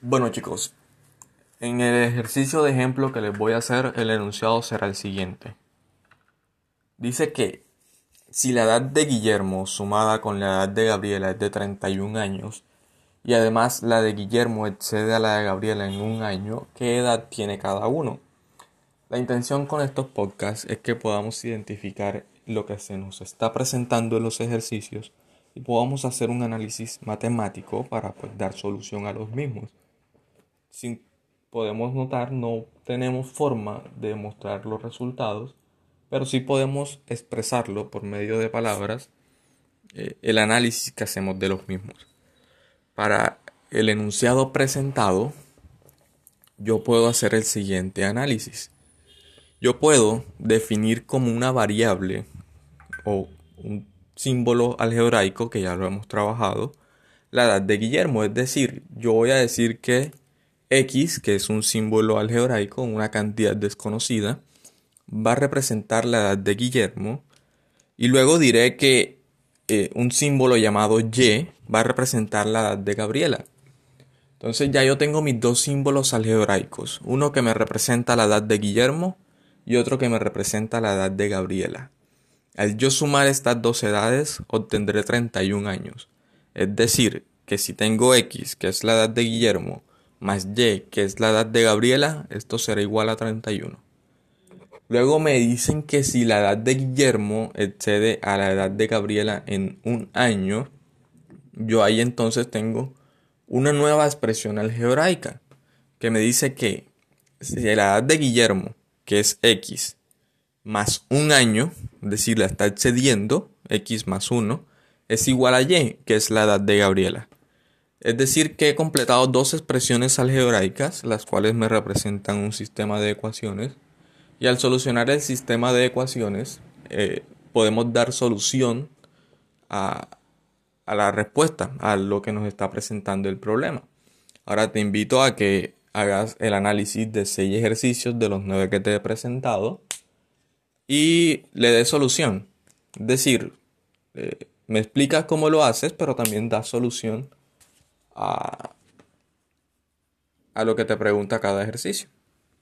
Bueno chicos, en el ejercicio de ejemplo que les voy a hacer, el enunciado será el siguiente. Dice que si la edad de Guillermo sumada con la edad de Gabriela es de 31 años y además la de Guillermo excede a la de Gabriela en un año, ¿qué edad tiene cada uno? La intención con estos podcasts es que podamos identificar lo que se nos está presentando en los ejercicios y podamos hacer un análisis matemático para pues, dar solución a los mismos si podemos notar, no tenemos forma de mostrar los resultados, pero sí podemos expresarlo por medio de palabras, eh, el análisis que hacemos de los mismos. Para el enunciado presentado, yo puedo hacer el siguiente análisis. Yo puedo definir como una variable o un símbolo algebraico, que ya lo hemos trabajado, la edad de Guillermo. Es decir, yo voy a decir que X, que es un símbolo algebraico, una cantidad desconocida, va a representar la edad de Guillermo. Y luego diré que eh, un símbolo llamado Y va a representar la edad de Gabriela. Entonces ya yo tengo mis dos símbolos algebraicos, uno que me representa la edad de Guillermo y otro que me representa la edad de Gabriela. Al yo sumar estas dos edades obtendré 31 años. Es decir, que si tengo X, que es la edad de Guillermo, más y, que es la edad de Gabriela, esto será igual a 31. Luego me dicen que si la edad de Guillermo excede a la edad de Gabriela en un año, yo ahí entonces tengo una nueva expresión algebraica que me dice que si la edad de Guillermo, que es x, más un año, es decir, la está excediendo, x más 1, es igual a y, que es la edad de Gabriela. Es decir, que he completado dos expresiones algebraicas, las cuales me representan un sistema de ecuaciones, y al solucionar el sistema de ecuaciones eh, podemos dar solución a, la respuesta, a lo que nos está presentando el problema. Ahora te invito a que hagas el análisis de seis ejercicios de los nueve que te he presentado y le des solución. Es decir, eh, me explicas cómo lo haces, pero también das solución a, lo que te pregunta cada ejercicio.